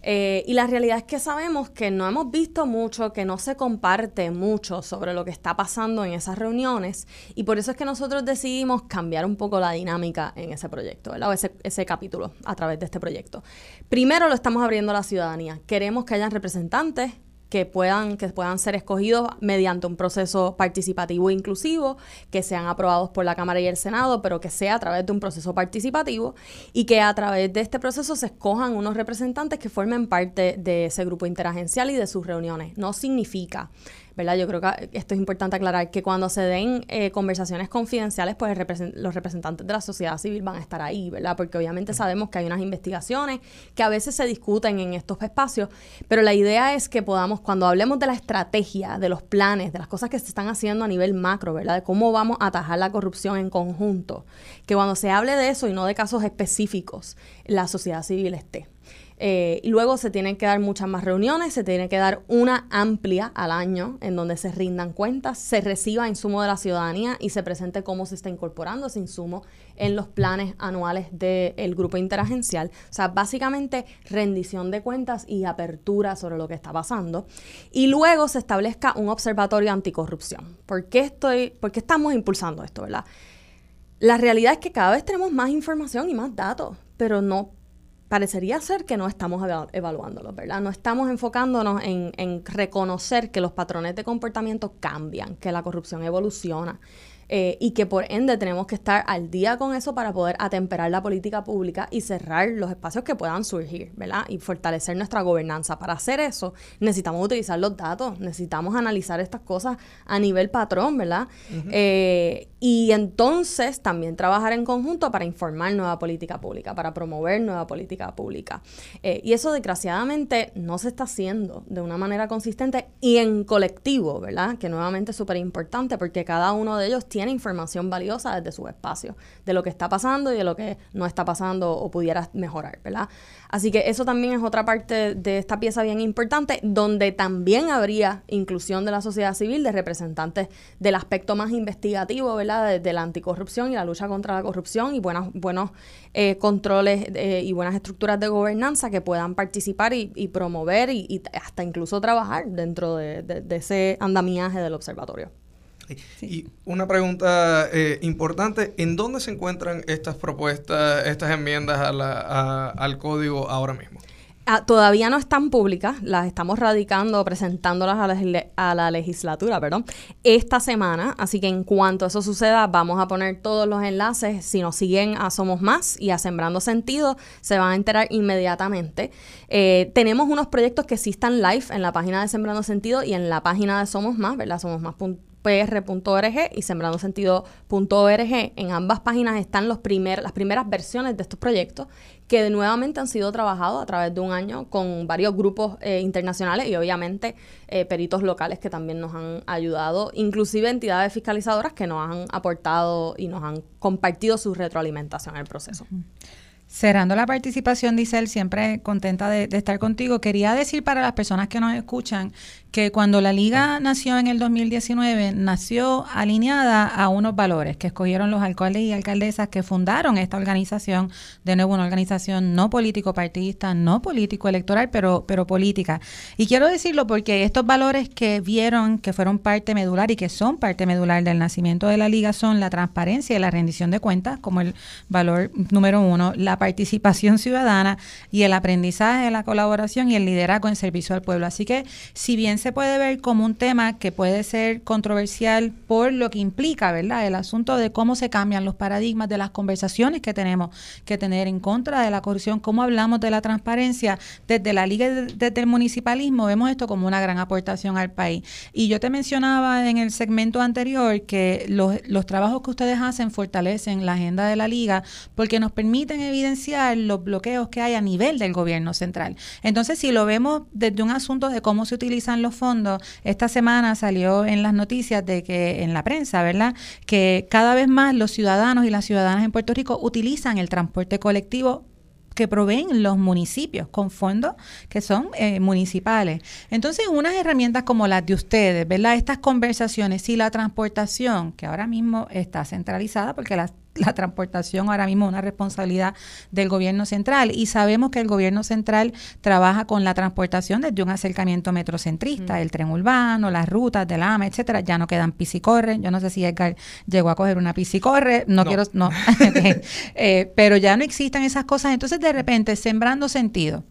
Eh, y la realidad es que sabemos que no hemos visto mucho, que no se comparte mucho sobre lo que está pasando en esas reuniones y por eso es que nosotros decidimos cambiar un poco la dinámica en ese proyecto, ¿verdad? O ese, ese capítulo a través de este proyecto. Primero lo estamos abriendo a la ciudadanía. Queremos que hayan representantes que puedan, que puedan ser escogidos mediante un proceso participativo e inclusivo, que sean aprobados por la Cámara y el Senado, pero que sea a través de un proceso participativo y que a través de este proceso se escojan unos representantes que formen parte de ese grupo interagencial y de sus reuniones. No significa ¿verdad? Yo creo que esto es importante aclarar que cuando se den eh, conversaciones confidenciales, pues los representantes de la sociedad civil van a estar ahí, ¿verdad? Porque obviamente sabemos que hay unas investigaciones que a veces se discuten en estos espacios, pero la idea es que podamos, cuando hablemos de la estrategia, de los planes, de las cosas que se están haciendo a nivel macro, ¿verdad? De cómo vamos a atajar la corrupción en conjunto, que cuando se hable de eso y no de casos específicos, la sociedad civil esté. Eh, y luego se tienen que dar muchas más reuniones, se tiene que dar una amplia al año en donde se rindan cuentas, se reciba insumo de la ciudadanía y se presente cómo se está incorporando ese insumo en los planes anuales del grupo interagencial. O sea, básicamente rendición de cuentas y apertura sobre lo que está pasando. Y luego se establezca un observatorio anticorrupción. ¿Por qué, estoy, estamos impulsando esto, verdad? La realidad es que cada vez tenemos más información y más datos, pero no parecería ser que no estamos evaluándolos, ¿verdad? No estamos enfocándonos en, en, reconocer que los patrones de comportamiento cambian, que la corrupción evoluciona, eh, y que por ende tenemos que estar al día con eso para poder atemperar la política pública y cerrar los espacios que puedan surgir, ¿verdad? Y fortalecer nuestra gobernanza. Para hacer eso necesitamos utilizar los datos, necesitamos analizar estas cosas a nivel patrón, ¿verdad? Eh, y entonces también trabajar en conjunto para informar nueva política pública, para promover nueva política pública. Eh, y eso desgraciadamente no se está haciendo de una manera consistente y en colectivo, ¿verdad? Que nuevamente es súper importante porque cada uno de ellos tiene tiene información valiosa desde su espacio, de lo que está pasando y de lo que no está pasando o pudiera mejorar, ¿verdad? Así que eso también es otra parte de esta pieza bien importante, donde también habría inclusión de la sociedad civil, de representantes del aspecto más investigativo, ¿verdad? De, la anticorrupción y la lucha contra la corrupción y buenos, buenos eh, controles eh, y buenas estructuras de gobernanza que puedan participar y, promover y, hasta incluso trabajar dentro de ese andamiaje del observatorio. Y una pregunta eh, importante, ¿en dónde se encuentran estas propuestas, estas enmiendas al código ahora mismo? Ah, todavía no están públicas, las estamos radicando, presentándolas a la, a la, legislatura, perdón, esta semana. Así que en cuanto eso suceda, vamos a poner todos los enlaces. Si nos siguen a Somos Más y a Sembrando Sentido, se van a enterar inmediatamente. Eh, tenemos unos proyectos que sí están live en la página de Sembrando Sentido y en la página de Somos Más, ¿verdad? Somos Más pr.org y sembrandosentido.org. En ambas páginas están los primer, las primeras versiones de estos proyectos que nuevamente han sido trabajados a través de un año con varios grupos eh, internacionales y obviamente eh, peritos locales que también nos han ayudado, inclusive entidades fiscalizadoras que nos han aportado y nos han compartido su retroalimentación en el proceso. Cerrando la participación, dice él, siempre contenta de, estar contigo. Quería decir para las personas que nos escuchan que cuando la liga nació en el 2019, nació alineada a unos valores que escogieron los alcaldes y alcaldesas que fundaron esta organización, de nuevo una organización no político partidista, no político electoral, pero, pero política. Y quiero decirlo porque estos valores que vieron que fueron parte medular y que son parte medular del nacimiento de la liga son la transparencia y la rendición de cuentas como el valor número uno, la participación ciudadana y el aprendizaje, la colaboración y el liderazgo en servicio al pueblo. Así que si bien se puede ver como un tema que puede ser controversial por lo que implica, ¿verdad? El asunto de cómo se cambian los paradigmas de las conversaciones que tenemos que tener en contra de la corrupción, cómo hablamos de la transparencia. Desde la Liga, desde el municipalismo, vemos esto como una gran aportación al país. Y yo te mencionaba en el segmento anterior que los, los trabajos que ustedes hacen fortalecen la agenda de la Liga porque nos permiten evidenciar los bloqueos que hay a nivel del gobierno central. Entonces, si lo vemos desde un asunto de cómo se utilizan los fondos, esta semana salió en las noticias de que, en la prensa, ¿verdad?, que cada vez más los ciudadanos y las ciudadanas en Puerto Rico utilizan el transporte colectivo que proveen los municipios con fondos que son eh, municipales. Entonces, unas herramientas como las de ustedes, ¿verdad? Estas conversaciones y la transportación, que ahora mismo está centralizada porque las la transportación ahora mismo es una responsabilidad del gobierno central y sabemos que el gobierno central trabaja con la transportación desde un acercamiento metrocentrista, mm. el tren urbano, las rutas de la AMA, etcétera, ya no quedan piscicorre, yo no sé si Edgar llegó a coger una piscicorre, no, no. quiero, no, <laughs> <laughs> eh, pero ya no existen esas cosas, entonces de repente sembrando sentido,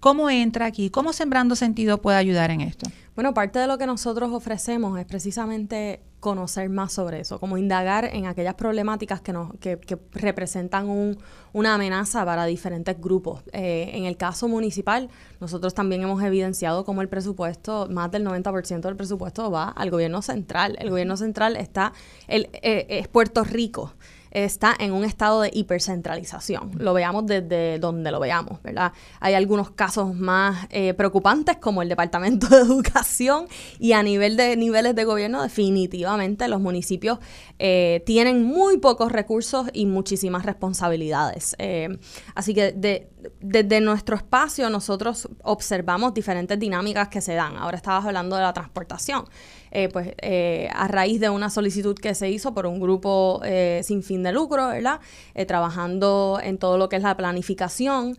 ¿cómo entra aquí? ¿Cómo sembrando sentido puede ayudar en esto? Bueno, parte de lo que nosotros ofrecemos es precisamente conocer más sobre eso, como indagar en aquellas problemáticas que, nos, que, representan un, una amenaza para diferentes grupos. Eh, en el caso municipal, nosotros también hemos evidenciado cómo el presupuesto, más del 90% del presupuesto va al gobierno central. El gobierno central está, el, eh, es Puerto Rico está en un estado de hipercentralización. Lo veamos desde donde lo veamos, ¿verdad? Hay algunos casos más eh, preocupantes como el Departamento <laughs> de Educación y a nivel de niveles de gobierno definitivamente los municipios eh, tienen muy pocos recursos y muchísimas responsabilidades. Eh, así que desde nuestro espacio nosotros observamos diferentes dinámicas que se dan. Ahora estabas hablando de la transportación. Eh, pues eh, a raíz de una solicitud que se hizo por un grupo eh, sin fin de lucro, ¿verdad? trabajando en todo lo que es la planificación,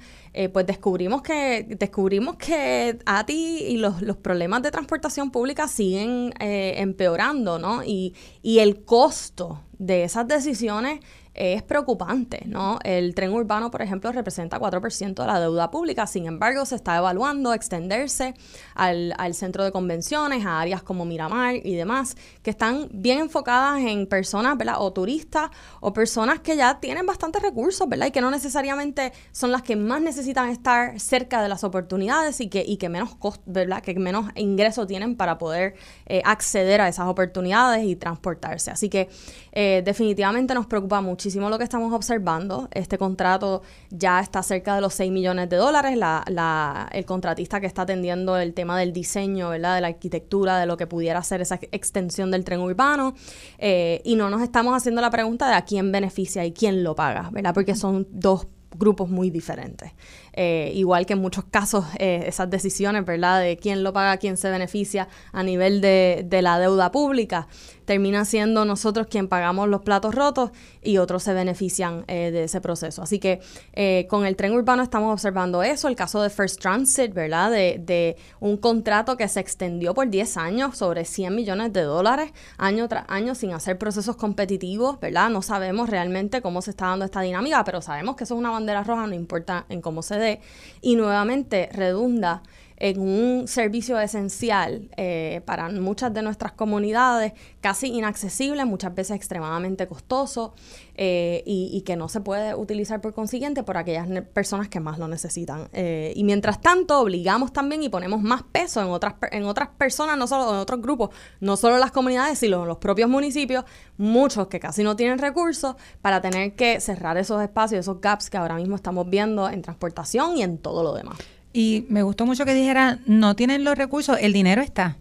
pues descubrimos que, descubrimos que ATI y los, los problemas de transportación pública siguen empeorando, ¿no? Y, y el costo de esas decisiones es preocupante, ¿no? El tren urbano, por ejemplo, representa 4% de la deuda pública, sin embargo, se está evaluando extenderse al, centro de convenciones, a áreas como Miramar y demás, que están bien enfocadas en personas, ¿verdad? O turistas o personas que ya tienen bastantes recursos, ¿verdad? Y que no necesariamente son las que más necesitan estar cerca de las oportunidades y que, y que menos costo, ¿verdad? Que menos ingreso tienen para poder eh, acceder a esas oportunidades y transportarse. Así que eh, definitivamente nos preocupa muchísimo lo que estamos observando. Este contrato ya está cerca de los 6 millones de dólares. La, el contratista que está atendiendo el tema del diseño, ¿verdad? de la arquitectura, de lo que pudiera ser esa extensión del tren urbano. Eh, y no nos estamos haciendo la pregunta de a quién beneficia y quién lo paga, ¿verdad? porque son dos grupos muy diferentes. Eh, igual que en muchos casos eh, esas decisiones, ¿verdad?, de quién lo paga, quién se beneficia a nivel de, de, la deuda pública, termina siendo nosotros quien pagamos los platos rotos y otros se benefician eh, de ese proceso. Así que con el tren urbano estamos observando eso, el caso de First Transit, ¿verdad?, de, de un contrato que se extendió por 10 años sobre 100 millones de dólares año tras año sin hacer procesos competitivos, ¿verdad? No sabemos realmente cómo se está dando esta dinámica, pero sabemos que eso es una bandera roja, no importa en cómo se y nuevamente redunda en un servicio esencial eh, para muchas de nuestras comunidades, casi inaccesible, muchas veces extremadamente costoso eh, y, que no se puede utilizar por consiguiente por aquellas personas que más lo necesitan. Eh, y mientras tanto, obligamos también y ponemos más peso en otras, en otras personas, no solo en otros grupos, no solo las comunidades, sino en los propios municipios, muchos que casi no tienen recursos para tener que cerrar esos espacios, esos gaps que ahora mismo estamos viendo en transportación y en todo lo demás. Y me gustó mucho que dijera, no tienen los recursos, el dinero está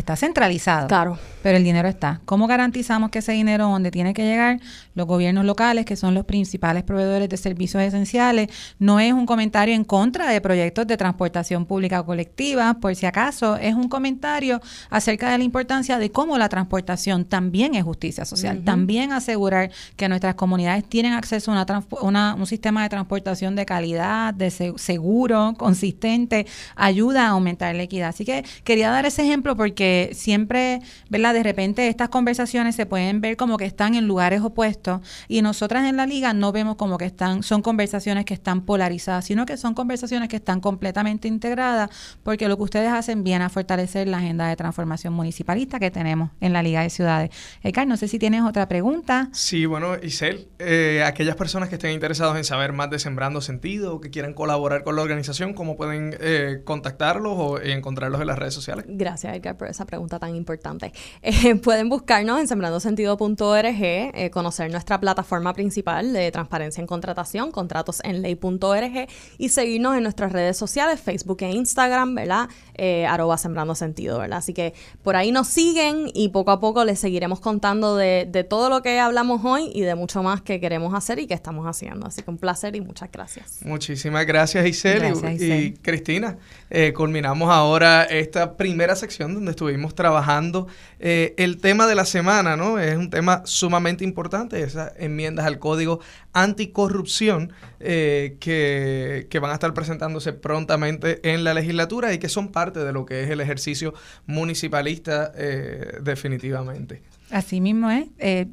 está centralizado. Claro. Pero el dinero está. ¿Cómo garantizamos que ese dinero donde tiene que llegar los gobiernos locales, que son los principales proveedores de servicios esenciales, no es un comentario en contra de proyectos de transportación pública o colectiva, por si acaso, es un comentario acerca de la importancia de cómo la transportación también es justicia social, también asegurar que nuestras comunidades tienen acceso a una, un sistema de transportación de calidad, de seguro, consistente, ayuda a aumentar la equidad. Así que quería dar ese ejemplo porque siempre, ¿verdad? De repente estas conversaciones se pueden ver como que están en lugares opuestos y nosotras en la liga no vemos como que están, son conversaciones que están polarizadas, sino que son conversaciones que están completamente integradas porque lo que ustedes hacen viene a fortalecer la agenda de transformación municipalista que tenemos en la Liga de Ciudades. Edgar, no sé si tienes otra pregunta. Sí, bueno, Isel, eh, aquellas personas que estén interesados en saber más de Sembrando Sentido o que quieran colaborar con la organización, ¿cómo pueden eh, contactarlos o encontrarlos en las redes sociales? Gracias, Edgar, esa pregunta tan importante. <laughs> Eh, pueden buscarnos en sembrandosentido.org, eh, conocer nuestra plataforma principal de transparencia en contratación, contratosenley.org y seguirnos en nuestras redes sociales, Facebook e Instagram, ¿verdad? Eh, arroba sembrando sentido, ¿verdad? Así que por ahí nos siguen y poco a poco les seguiremos contando de, todo lo que hablamos hoy y de mucho más que queremos hacer y que estamos haciendo. Así que un placer y muchas gracias. Muchísimas gracias, Isel, y, Cristina. Eh, culminamos ahora esta primera sección donde estuvimos trabajando eh, el tema de la semana, ¿no? Es un tema sumamente importante, esas enmiendas al Código Anticorrupción eh, que, que, van a estar presentándose prontamente en la legislatura y que son parte de lo que es el ejercicio municipalista eh, definitivamente. Así mismo es.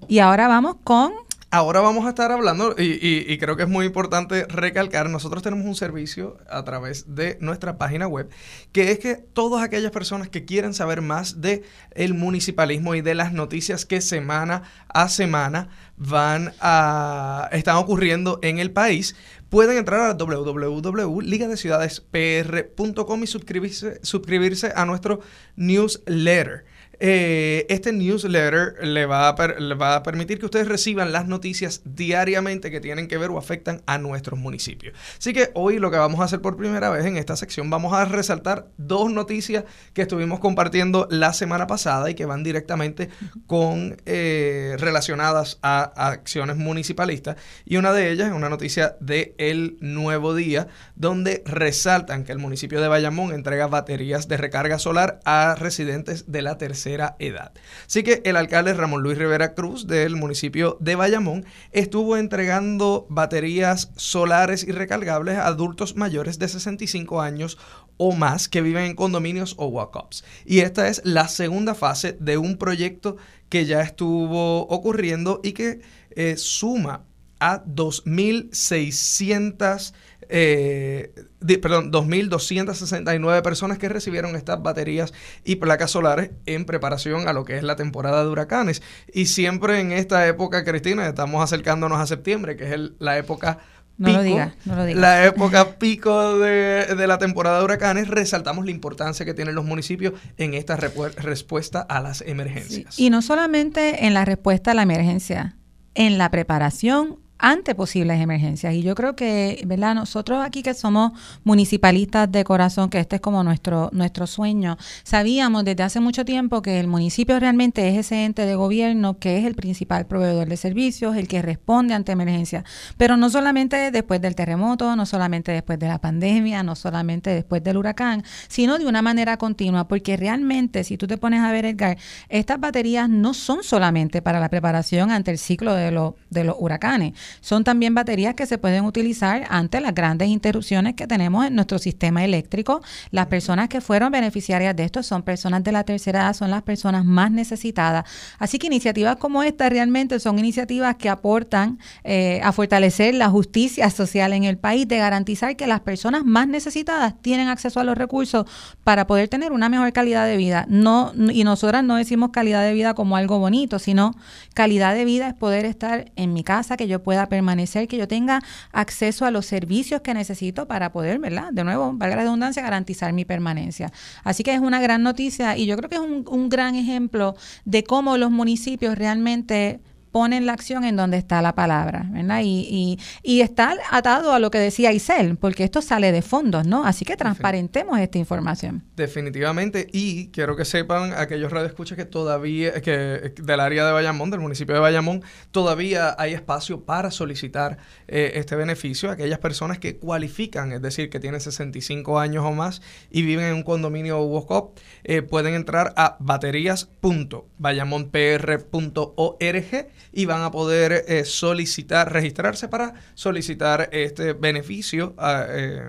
y ahora vamos con Ahora vamos a estar hablando, y, creo que es muy importante recalcar, nosotros tenemos un servicio a través de nuestra página web, que es que todas aquellas personas que quieran saber más de el municipalismo y de las noticias que semana a semana van a están ocurriendo en el país, pueden entrar a www.ligadeciudadespr.com y suscribirse, suscribirse a nuestro newsletter. Eh, este newsletter le va, a le va a permitir que ustedes reciban las noticias diariamente que tienen que ver o afectan a nuestros municipios. Así que hoy lo que vamos a hacer por primera vez en esta sección, vamos a resaltar dos noticias que estuvimos compartiendo la semana pasada y que van directamente con eh, relacionadas a, acciones municipalistas. Y una de ellas es una noticia de El Nuevo Día, donde resaltan que el municipio de Bayamón entrega baterías de recarga solar a residentes de la tercera edad. Así que el alcalde Ramón Luis Rivera Cruz del municipio de Bayamón estuvo entregando baterías solares y recargables a adultos mayores de 65 años o más que viven en condominios o walk-ups. Y esta es la segunda fase de un proyecto que ya estuvo ocurriendo y que eh, suma a 2.600 eh, perdón, 2.269 personas que recibieron estas baterías y placas solares en preparación a lo que es la temporada de huracanes. Y siempre en esta época, Cristina, estamos acercándonos a septiembre, que es la época Pico, La época pico de, la temporada de huracanes, resaltamos la importancia que tienen los municipios en esta respuesta a las emergencias. Y no solamente en la respuesta a la emergencia, en la preparación ante posibles emergencias. Y yo creo que, ¿verdad? Nosotros aquí que somos municipalistas de corazón, que este es como nuestro, nuestro sueño, sabíamos desde hace mucho tiempo que el municipio realmente es ese ente de gobierno que es el principal proveedor de servicios, el que responde ante emergencias. Pero no solamente después del terremoto, no solamente después de la pandemia, no solamente después del huracán, sino de una manera continua, porque realmente, si tú te pones a ver, Edgar, estas baterías no son solamente para la preparación ante el ciclo de, de los huracanes son también baterías que se pueden utilizar ante las grandes interrupciones que tenemos en nuestro sistema eléctrico. Las personas que fueron beneficiarias de esto son personas de la tercera edad, son las personas más necesitadas. Así que iniciativas como esta realmente son iniciativas que aportan eh, a fortalecer la justicia social en el país, de garantizar que las personas más necesitadas tienen acceso a los recursos para poder tener una mejor calidad de vida. No, y nosotras no decimos calidad de vida como algo bonito, sino calidad de vida es poder estar en mi casa, que yo pueda permanecer, que yo tenga acceso a los servicios que necesito para poder, ¿verdad? De nuevo, valga la redundancia, garantizar mi permanencia. Así que es una gran noticia y yo creo que es un, un gran ejemplo de cómo los municipios realmente ponen la acción en donde está la palabra, ¿verdad? Y, y, está atado a lo que decía Isel, porque esto sale de fondos, ¿no? Así que transparentemos esta información. Definitivamente, y quiero que sepan aquellos radioescuchas que todavía, que del área de Bayamón, del municipio de Bayamón, todavía hay espacio para solicitar eh, este beneficio. Aquellas personas que cualifican, es decir, que tienen 65 años o más y viven en un condominio WOCOP, eh, pueden entrar a baterías.bayamonpr.org y van a poder eh, solicitar, registrarse para solicitar este beneficio a, eh,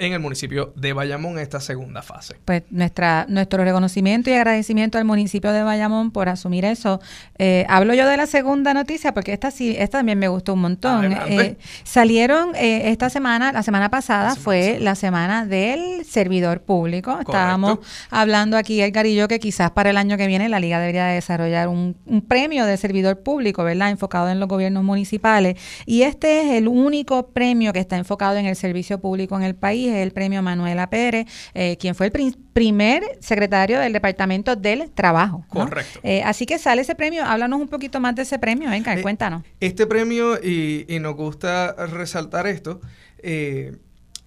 en el municipio de Bayamón en esta segunda fase. Pues nuestra, nuestro reconocimiento y agradecimiento al municipio de Bayamón por asumir eso. Eh, hablo yo de la segunda noticia porque esta sí, esta también me gustó un montón. Eh, salieron eh, esta semana, la semana pasada fue la semana del servidor público. Estábamos hablando aquí, el y que quizás para el año que viene la Liga debería desarrollar un, un premio de servidor público, ¿verdad? Enfocado en los gobiernos municipales. Y este es el único premio que está enfocado en el servicio público en el país el premio Manuela Pérez, eh, quien fue el primer secretario del Departamento del Trabajo. Correcto. Eh, así que sale ese premio. Háblanos un poquito más de ese premio. Venga, eh, cuéntanos. Este premio, y, nos gusta resaltar esto,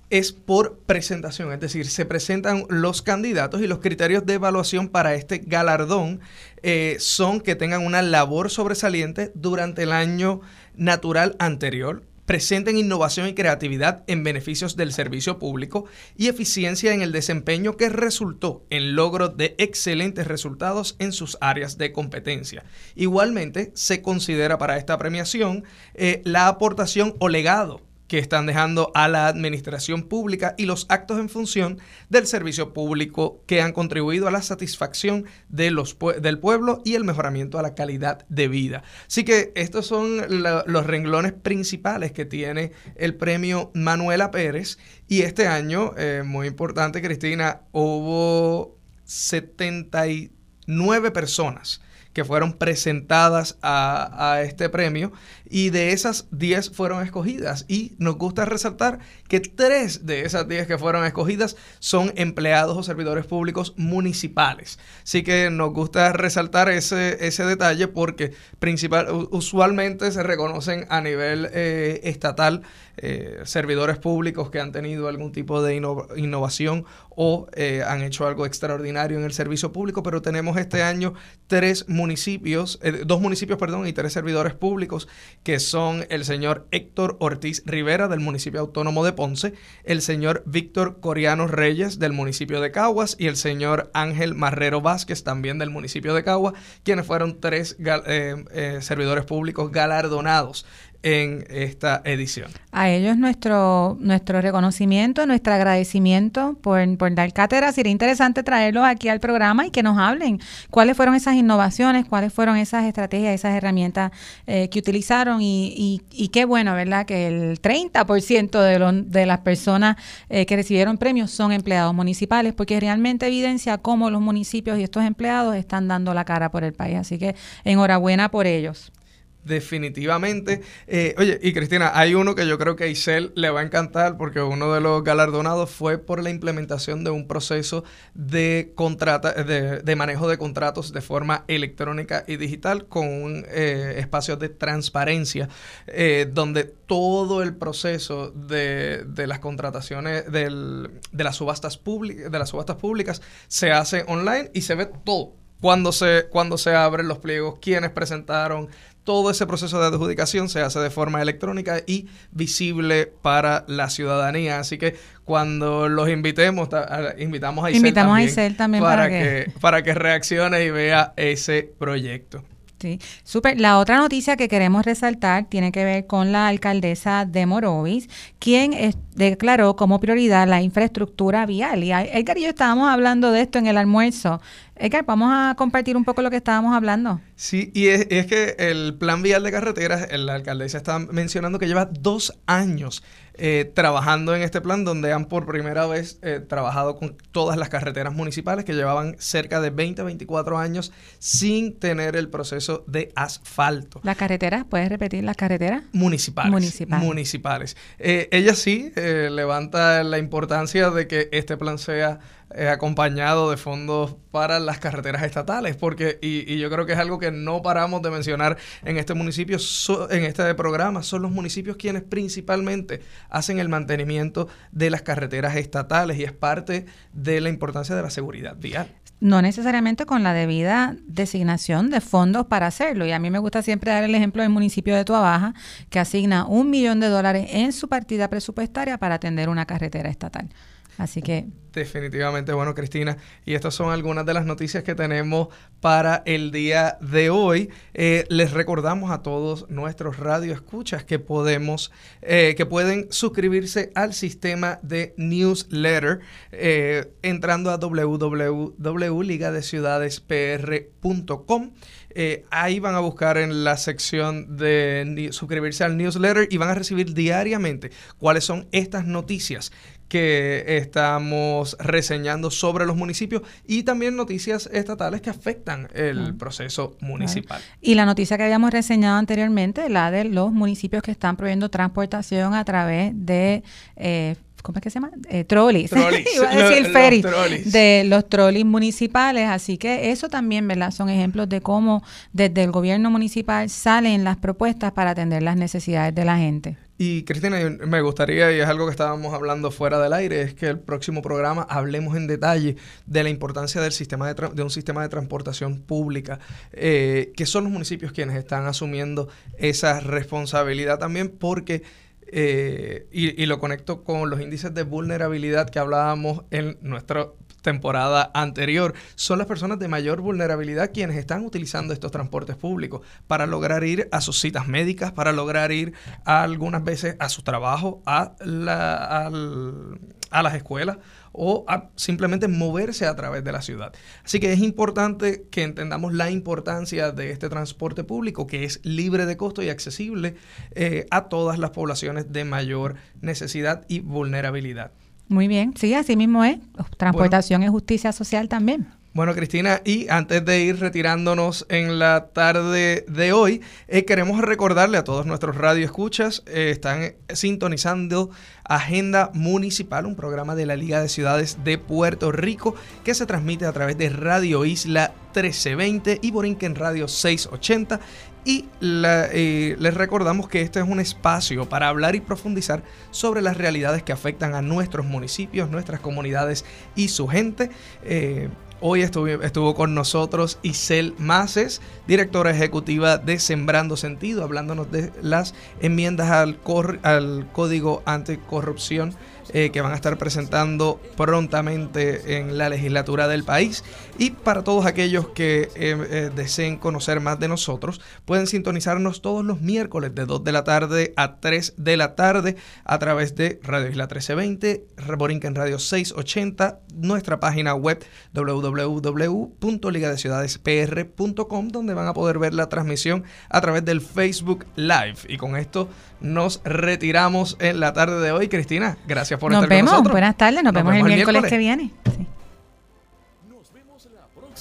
es por presentación, es decir, se presentan los candidatos y los criterios de evaluación para este galardón son que tengan una labor sobresaliente durante el año natural anterior, presenten innovación y creatividad en beneficios del servicio público y eficiencia en el desempeño que resultó en logro de excelentes resultados en sus áreas de competencia. Igualmente, se considera para esta premiación eh, la aportación o legado que están dejando a la administración pública y los actos en función del servicio público que han contribuido a la satisfacción de los, del pueblo y el mejoramiento a la calidad de vida. Así que estos son los renglones principales que tiene el premio Manuela Pérez y este año, eh, muy importante Cristina, hubo 79 personas que fueron presentadas a, este premio y de esas 10 fueron escogidas. Y nos gusta resaltar que 3 de esas 10 que fueron escogidas son empleados o servidores públicos municipales. Así que nos gusta resaltar ese, ese detalle porque principal, usualmente se reconocen a nivel eh, estatal eh, servidores públicos que han tenido algún tipo de innovación o eh, han hecho algo extraordinario en el servicio público, pero tenemos este año tres municipios, dos municipios, perdón, y tres servidores públicos que son el señor Héctor Ortiz Rivera del municipio autónomo de Ponce, el señor Víctor Coriano Reyes del municipio de Caguas y el señor Ángel Marrero Vázquez también del municipio de Caguas, quienes fueron tres servidores públicos galardonados en esta edición. A ellos nuestro, nuestro reconocimiento, nuestro agradecimiento por, por dar cátedra. Sería interesante traerlos aquí al programa y que nos hablen cuáles fueron esas innovaciones, cuáles fueron esas estrategias, esas herramientas eh, que utilizaron y, y, qué bueno, ¿verdad? Que el 30% de, de las personas eh, que recibieron premios son empleados municipales porque realmente evidencia cómo los municipios y estos empleados están dando la cara por el país. Así que enhorabuena por ellos. Definitivamente. Eh, oye, y Cristina, hay uno que yo creo que a Isel le va a encantar porque uno de los galardonados fue por la implementación de un proceso de, contrata, de, manejo de contratos de forma electrónica y digital con un eh, espacio de transparencia eh, donde todo el proceso de, de las contrataciones del, de, las subastas de las subastas públicas se hace online y se ve todo. Cuando se, cuando se abren los pliegos, quiénes presentaron, todo ese proceso de adjudicación se hace de forma electrónica y visible para la ciudadanía. Así que cuando los invitemos, invitamos a Isel invitamos también, a también para, que... para que reaccione y vea ese proyecto. Sí, súper. La otra noticia que queremos resaltar tiene que ver con la alcaldesa de Morovis, quien declaró como prioridad la infraestructura vial. Y Edgar y yo estábamos hablando de esto en el almuerzo. Edgar, vamos a compartir un poco lo que estábamos hablando. Sí, y es, que el plan vial de carreteras, la alcaldesa está mencionando que lleva dos años eh, trabajando en este plan, donde han por primera vez eh, trabajado con todas las carreteras municipales que llevaban cerca de 20, 24 años sin tener el proceso de asfalto. ¿Las carreteras? ¿Puedes repetir las carreteras? Municipales. Municipales. Municipales. Eh, ella sí levanta la importancia de que este plan sea acompañado de fondos para las carreteras estatales, porque, y, yo creo que es algo que no paramos de mencionar en este municipio, en este programa, son los municipios quienes principalmente hacen el mantenimiento de las carreteras estatales y es parte de la importancia de la seguridad vial. No necesariamente con la debida designación de fondos para hacerlo. Y a mí me gusta siempre dar el ejemplo del municipio de Tuabaja, que asigna un millón de dólares en su partida presupuestaria para atender una carretera estatal. Así que... Definitivamente, bueno, Cristina, y estas son algunas de las noticias que tenemos para el día de hoy. Eh, les recordamos a todos nuestros radioescuchas que podemos, eh, que pueden suscribirse al sistema de newsletter eh, entrando a www.ligadeciudadespr.com. ahí van a buscar en la sección de suscribirse al newsletter y van a recibir diariamente cuáles son estas noticias que estamos reseñando sobre los municipios y también noticias estatales que afectan el proceso municipal. Y la noticia que habíamos reseñado anteriormente, la de los municipios que están proveyendo transportación a través de... Eh, ¿cómo es que se llama? Eh, trolleys. <laughs> Iba a decir <laughs> ferry. De los trolleys municipales. Así que eso también, ¿verdad? Son ejemplos de cómo desde el gobierno municipal salen las propuestas para atender las necesidades de la gente. Y Cristina, me gustaría, y es algo que estábamos hablando fuera del aire, es que el próximo programa hablemos en detalle de la importancia del sistema de, un sistema de transportación pública, eh, que son los municipios quienes están asumiendo esa responsabilidad también, porque, eh, y, y lo conecto con los índices de vulnerabilidad que hablábamos en nuestro temporada anterior. Son las personas de mayor vulnerabilidad quienes están utilizando estos transportes públicos para lograr ir a sus citas médicas, para lograr ir algunas veces a su trabajo, a, la, a las escuelas o a simplemente moverse a través de la ciudad. Así que es importante que entendamos la importancia de este transporte público que es libre de costo y accesible eh, a todas las poblaciones de mayor necesidad y vulnerabilidad. Muy bien, sí, así mismo es. Transportación y justicia social también. Bueno, Cristina, y antes de ir retirándonos en la tarde de hoy, eh, queremos recordarle a todos nuestros radioescuchas, eh, están sintonizando Agenda Municipal, un programa de la Liga de Ciudades de Puerto Rico que se transmite a través de Radio Isla 1320 y Borinquen Radio 680 y eh, les recordamos que este es un espacio para hablar y profundizar sobre las realidades que afectan a nuestros municipios, nuestras comunidades y su gente. Eh, hoy estuvo, con nosotros Isel Maces, directora ejecutiva de Sembrando Sentido, hablándonos de las enmiendas al, Código Anticorrupción eh, que van a estar presentando prontamente en la legislatura del país. Y para todos aquellos que eh, eh, deseen conocer más de nosotros, pueden sintonizarnos todos los miércoles de 2 de la tarde a 3 de la tarde a través de Radio Isla 1320, en Radio 680, nuestra página web www.ligadeciudadespr.com, donde van a poder ver la transmisión a través del Facebook Live. Y con esto nos retiramos en la tarde de hoy. Cristina, gracias por estar con nosotros. Buenas tardes, nos, vemos, el miércoles, que viene. Nos vemos la